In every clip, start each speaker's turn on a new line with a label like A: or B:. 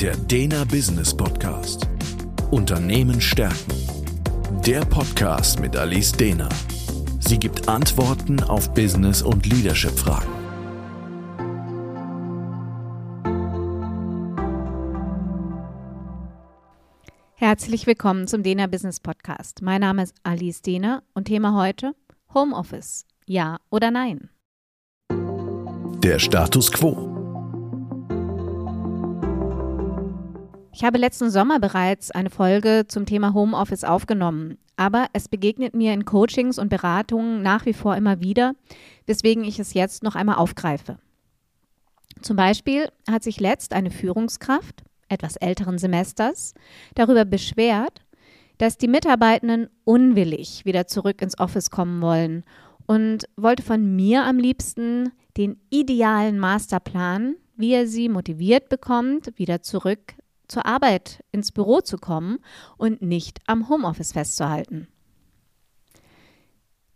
A: Der Dena Business Podcast. Unternehmen stärken. Der Podcast mit Alice Dena. Sie gibt Antworten auf Business- und Leadership-Fragen.
B: Herzlich willkommen zum Dena Business Podcast. Mein Name ist Alice Dehner und Thema heute Homeoffice. Ja oder nein?
A: Der Status quo.
B: Ich habe letzten Sommer bereits eine Folge zum Thema Homeoffice aufgenommen, aber es begegnet mir in Coachings und Beratungen nach wie vor immer wieder, weswegen ich es jetzt noch einmal aufgreife. Zum Beispiel hat sich letzt eine Führungskraft etwas älteren Semesters darüber beschwert, dass die Mitarbeitenden unwillig wieder zurück ins Office kommen wollen und wollte von mir am liebsten den idealen Masterplan, wie er sie motiviert bekommt, wieder zurück zur Arbeit ins Büro zu kommen und nicht am Homeoffice festzuhalten.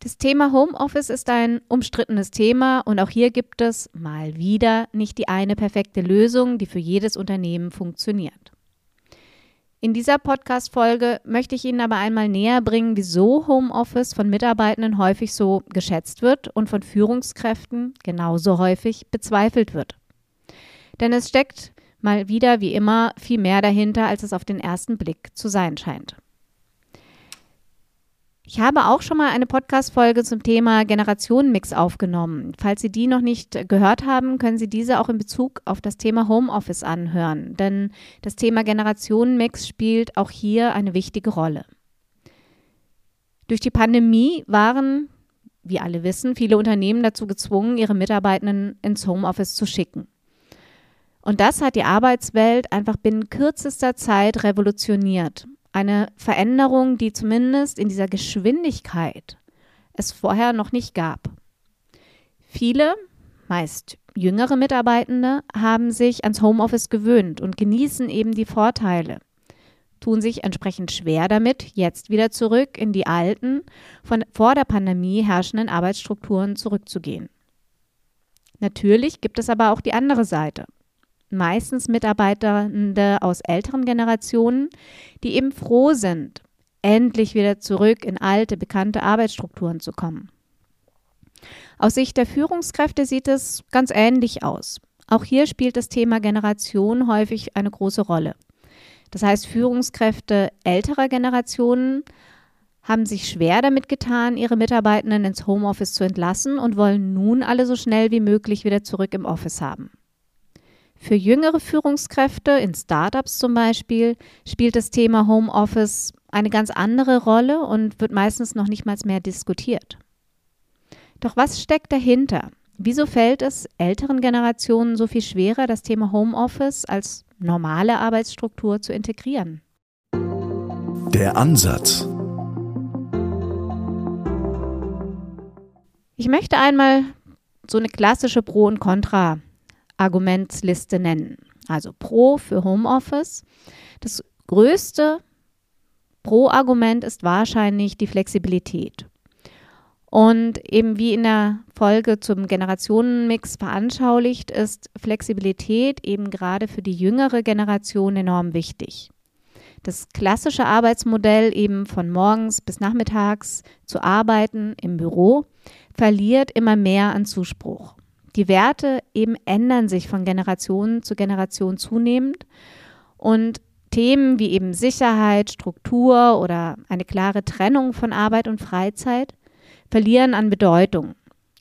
B: Das Thema Homeoffice ist ein umstrittenes Thema und auch hier gibt es mal wieder nicht die eine perfekte Lösung, die für jedes Unternehmen funktioniert. In dieser Podcast-Folge möchte ich Ihnen aber einmal näher bringen, wieso Homeoffice von Mitarbeitenden häufig so geschätzt wird und von Führungskräften genauso häufig bezweifelt wird. Denn es steckt mal wieder, wie immer, viel mehr dahinter, als es auf den ersten Blick zu sein scheint. Ich habe auch schon mal eine Podcast-Folge zum Thema Generationenmix aufgenommen. Falls Sie die noch nicht gehört haben, können Sie diese auch in Bezug auf das Thema Homeoffice anhören, denn das Thema Generationenmix spielt auch hier eine wichtige Rolle. Durch die Pandemie waren, wie alle wissen, viele Unternehmen dazu gezwungen, ihre Mitarbeitenden ins Homeoffice zu schicken. Und das hat die Arbeitswelt einfach binnen kürzester Zeit revolutioniert. Eine Veränderung, die zumindest in dieser Geschwindigkeit es vorher noch nicht gab. Viele, meist jüngere Mitarbeitende, haben sich ans Homeoffice gewöhnt und genießen eben die Vorteile, tun sich entsprechend schwer damit, jetzt wieder zurück in die alten, von vor der Pandemie herrschenden Arbeitsstrukturen zurückzugehen. Natürlich gibt es aber auch die andere Seite meistens Mitarbeitende aus älteren Generationen, die eben froh sind, endlich wieder zurück in alte, bekannte Arbeitsstrukturen zu kommen. Aus Sicht der Führungskräfte sieht es ganz ähnlich aus. Auch hier spielt das Thema Generation häufig eine große Rolle. Das heißt, Führungskräfte älterer Generationen haben sich schwer damit getan, ihre Mitarbeitenden ins Homeoffice zu entlassen und wollen nun alle so schnell wie möglich wieder zurück im Office haben. Für jüngere Führungskräfte in Startups zum Beispiel spielt das Thema Homeoffice eine ganz andere Rolle und wird meistens noch nicht mal mehr diskutiert. Doch was steckt dahinter? Wieso fällt es älteren Generationen so viel schwerer, das Thema Homeoffice als normale Arbeitsstruktur zu integrieren?
A: Der Ansatz.
B: Ich möchte einmal so eine klassische Pro- und Contra Argumentsliste nennen. Also Pro für Homeoffice. Das größte Pro-Argument ist wahrscheinlich die Flexibilität. Und eben wie in der Folge zum Generationenmix veranschaulicht, ist Flexibilität eben gerade für die jüngere Generation enorm wichtig. Das klassische Arbeitsmodell eben von morgens bis nachmittags zu arbeiten im Büro verliert immer mehr an Zuspruch. Die Werte eben ändern sich von Generation zu Generation zunehmend und Themen wie eben Sicherheit, Struktur oder eine klare Trennung von Arbeit und Freizeit verlieren an Bedeutung.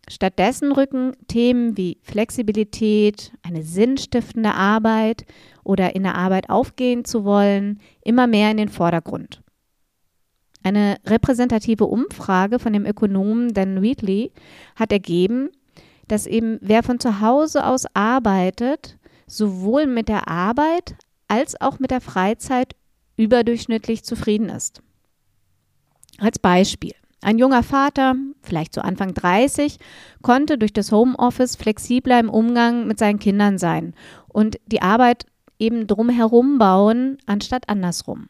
B: Stattdessen rücken Themen wie Flexibilität, eine sinnstiftende Arbeit oder in der Arbeit aufgehen zu wollen, immer mehr in den Vordergrund. Eine repräsentative Umfrage von dem Ökonomen Dan Wheatley hat ergeben, dass eben wer von zu Hause aus arbeitet, sowohl mit der Arbeit als auch mit der Freizeit überdurchschnittlich zufrieden ist. Als Beispiel. Ein junger Vater, vielleicht so Anfang 30, konnte durch das Homeoffice flexibler im Umgang mit seinen Kindern sein und die Arbeit eben drumherum bauen, anstatt andersrum.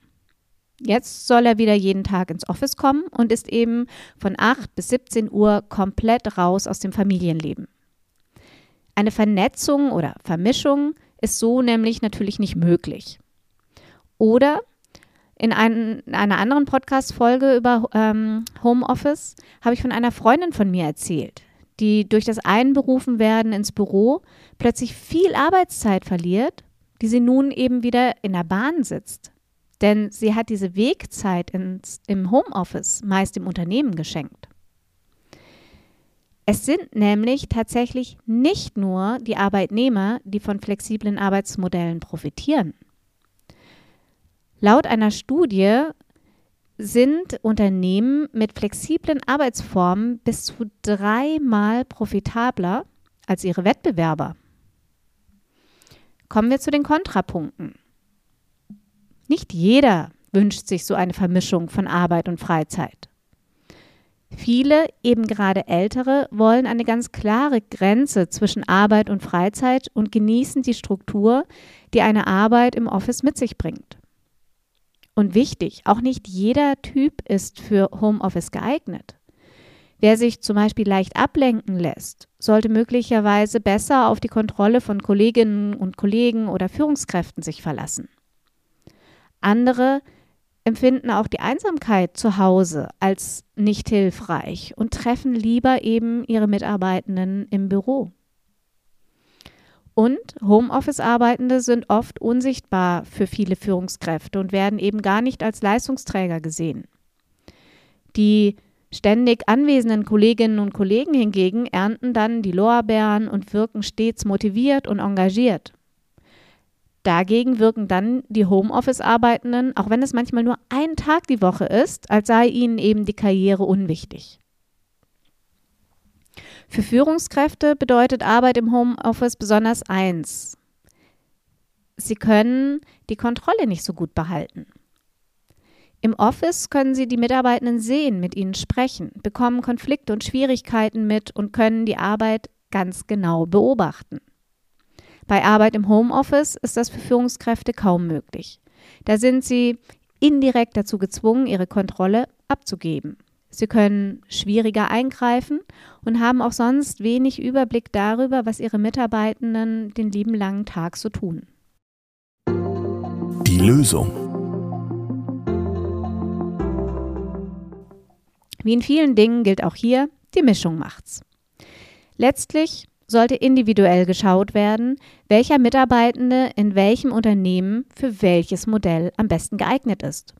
B: Jetzt soll er wieder jeden Tag ins Office kommen und ist eben von 8 bis 17 Uhr komplett raus aus dem Familienleben. Eine Vernetzung oder Vermischung ist so nämlich natürlich nicht möglich. Oder in, ein, in einer anderen Podcast-Folge über ähm, Homeoffice habe ich von einer Freundin von mir erzählt, die durch das Einberufen ins Büro plötzlich viel Arbeitszeit verliert, die sie nun eben wieder in der Bahn sitzt. Denn sie hat diese Wegzeit ins, im Homeoffice meist im Unternehmen geschenkt. Es sind nämlich tatsächlich nicht nur die Arbeitnehmer, die von flexiblen Arbeitsmodellen profitieren. Laut einer Studie sind Unternehmen mit flexiblen Arbeitsformen bis zu dreimal profitabler als ihre Wettbewerber. Kommen wir zu den Kontrapunkten. Nicht jeder wünscht sich so eine Vermischung von Arbeit und Freizeit. Viele, eben gerade ältere, wollen eine ganz klare Grenze zwischen Arbeit und Freizeit und genießen die Struktur, die eine Arbeit im Office mit sich bringt. Und wichtig, auch nicht jeder Typ ist für Homeoffice geeignet. Wer sich zum Beispiel leicht ablenken lässt, sollte möglicherweise besser auf die Kontrolle von Kolleginnen und Kollegen oder Führungskräften sich verlassen. Andere empfinden auch die Einsamkeit zu Hause als nicht hilfreich und treffen lieber eben ihre Mitarbeitenden im Büro. Und Homeoffice-Arbeitende sind oft unsichtbar für viele Führungskräfte und werden eben gar nicht als Leistungsträger gesehen. Die ständig anwesenden Kolleginnen und Kollegen hingegen ernten dann die Lorbeeren und wirken stets motiviert und engagiert. Dagegen wirken dann die Homeoffice-Arbeitenden, auch wenn es manchmal nur ein Tag die Woche ist, als sei ihnen eben die Karriere unwichtig. Für Führungskräfte bedeutet Arbeit im Homeoffice besonders eins. Sie können die Kontrolle nicht so gut behalten. Im Office können Sie die Mitarbeitenden sehen, mit ihnen sprechen, bekommen Konflikte und Schwierigkeiten mit und können die Arbeit ganz genau beobachten. Bei Arbeit im Homeoffice ist das für Führungskräfte kaum möglich. Da sind sie indirekt dazu gezwungen, ihre Kontrolle abzugeben. Sie können schwieriger eingreifen und haben auch sonst wenig Überblick darüber, was ihre Mitarbeitenden den lieben langen Tag so tun.
A: Die Lösung.
B: Wie in vielen Dingen gilt auch hier, die Mischung macht's. Letztlich sollte individuell geschaut werden, welcher Mitarbeitende in welchem Unternehmen für welches Modell am besten geeignet ist.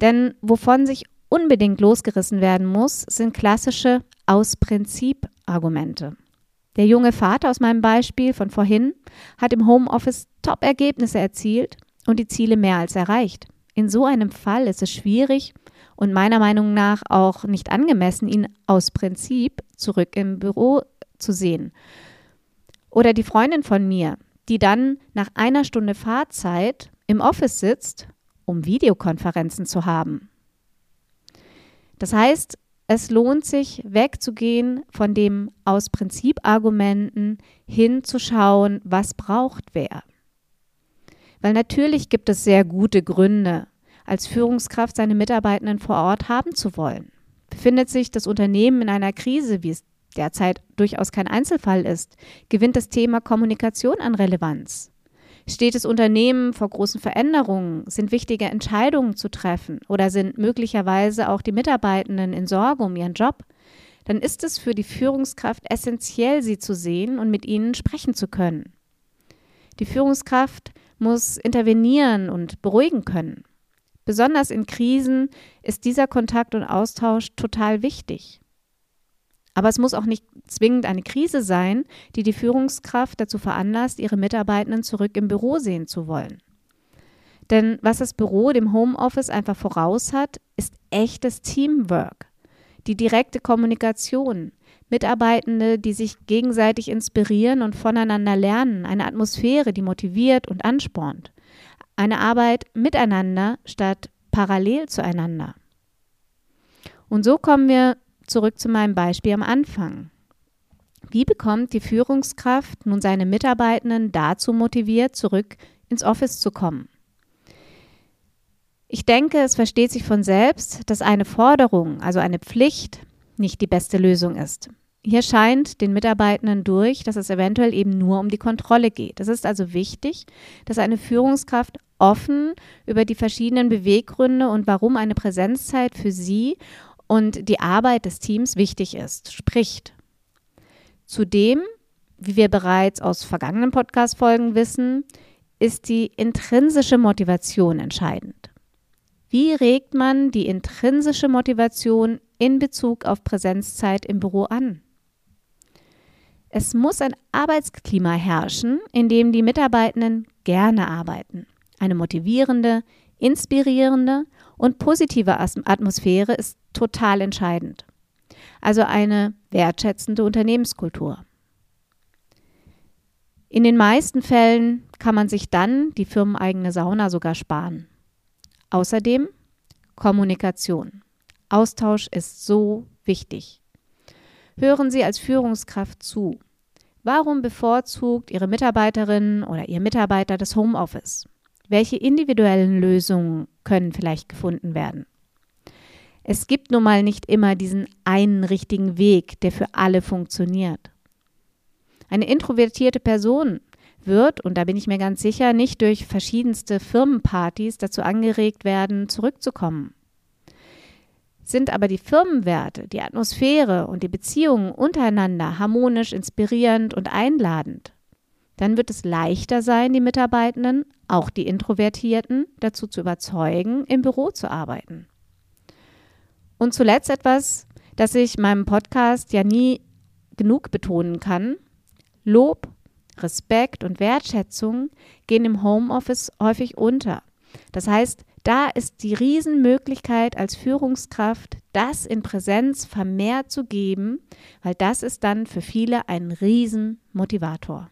B: Denn wovon sich unbedingt losgerissen werden muss, sind klassische aus Prinzip Argumente. Der junge Vater aus meinem Beispiel von vorhin hat im Homeoffice Top-Ergebnisse erzielt und die Ziele mehr als erreicht. In so einem Fall ist es schwierig und meiner Meinung nach auch nicht angemessen, ihn aus Prinzip zurück im Büro zu sehen. Oder die Freundin von mir, die dann nach einer Stunde Fahrzeit im Office sitzt, um Videokonferenzen zu haben. Das heißt, es lohnt sich, wegzugehen von dem aus Prinzip Argumenten hinzuschauen, was braucht wer. Weil natürlich gibt es sehr gute Gründe, als Führungskraft seine Mitarbeitenden vor Ort haben zu wollen. Befindet sich das Unternehmen in einer Krise, wie es derzeit durchaus kein Einzelfall ist, gewinnt das Thema Kommunikation an Relevanz. Steht das Unternehmen vor großen Veränderungen? Sind wichtige Entscheidungen zu treffen? Oder sind möglicherweise auch die Mitarbeitenden in Sorge um ihren Job? Dann ist es für die Führungskraft essentiell, sie zu sehen und mit ihnen sprechen zu können. Die Führungskraft muss intervenieren und beruhigen können. Besonders in Krisen ist dieser Kontakt und Austausch total wichtig. Aber es muss auch nicht zwingend eine Krise sein, die die Führungskraft dazu veranlasst, ihre Mitarbeitenden zurück im Büro sehen zu wollen. Denn was das Büro dem Homeoffice einfach voraus hat, ist echtes Teamwork, die direkte Kommunikation, Mitarbeitende, die sich gegenseitig inspirieren und voneinander lernen, eine Atmosphäre, die motiviert und anspornt, eine Arbeit miteinander statt parallel zueinander. Und so kommen wir zurück zu meinem Beispiel am Anfang. Wie bekommt die Führungskraft nun seine Mitarbeitenden dazu motiviert, zurück ins Office zu kommen? Ich denke, es versteht sich von selbst, dass eine Forderung, also eine Pflicht, nicht die beste Lösung ist. hier scheint den Mitarbeitenden durch, dass es eventuell eben nur um die Kontrolle geht. Es ist also wichtig, dass eine Führungskraft offen über die verschiedenen Beweggründe und warum eine Präsenzzeit für sie und die Arbeit des Teams wichtig ist, spricht. Zudem, wie wir bereits aus vergangenen Podcast-Folgen wissen, ist die intrinsische Motivation entscheidend. Wie regt man die intrinsische Motivation in Bezug auf Präsenzzeit im Büro an? Es muss ein Arbeitsklima herrschen, in dem die Mitarbeitenden gerne arbeiten. Eine motivierende, inspirierende und positive Atmosphäre ist total entscheidend. Also eine wertschätzende Unternehmenskultur. In den meisten Fällen kann man sich dann die firmeneigene Sauna sogar sparen. Außerdem Kommunikation. Austausch ist so wichtig. Hören Sie als Führungskraft zu. Warum bevorzugt Ihre Mitarbeiterin oder Ihr Mitarbeiter das Homeoffice? Welche individuellen Lösungen können vielleicht gefunden werden? Es gibt nun mal nicht immer diesen einen richtigen Weg, der für alle funktioniert. Eine introvertierte Person wird, und da bin ich mir ganz sicher, nicht durch verschiedenste Firmenpartys dazu angeregt werden, zurückzukommen. Sind aber die Firmenwerte, die Atmosphäre und die Beziehungen untereinander harmonisch, inspirierend und einladend, dann wird es leichter sein, die Mitarbeitenden, auch die Introvertierten, dazu zu überzeugen, im Büro zu arbeiten. Und zuletzt etwas, das ich meinem Podcast ja nie genug betonen kann. Lob Respekt und Wertschätzung gehen im Homeoffice häufig unter. Das heißt, da ist die Riesenmöglichkeit als Führungskraft, das in Präsenz vermehrt zu geben, weil das ist dann für viele ein Riesenmotivator.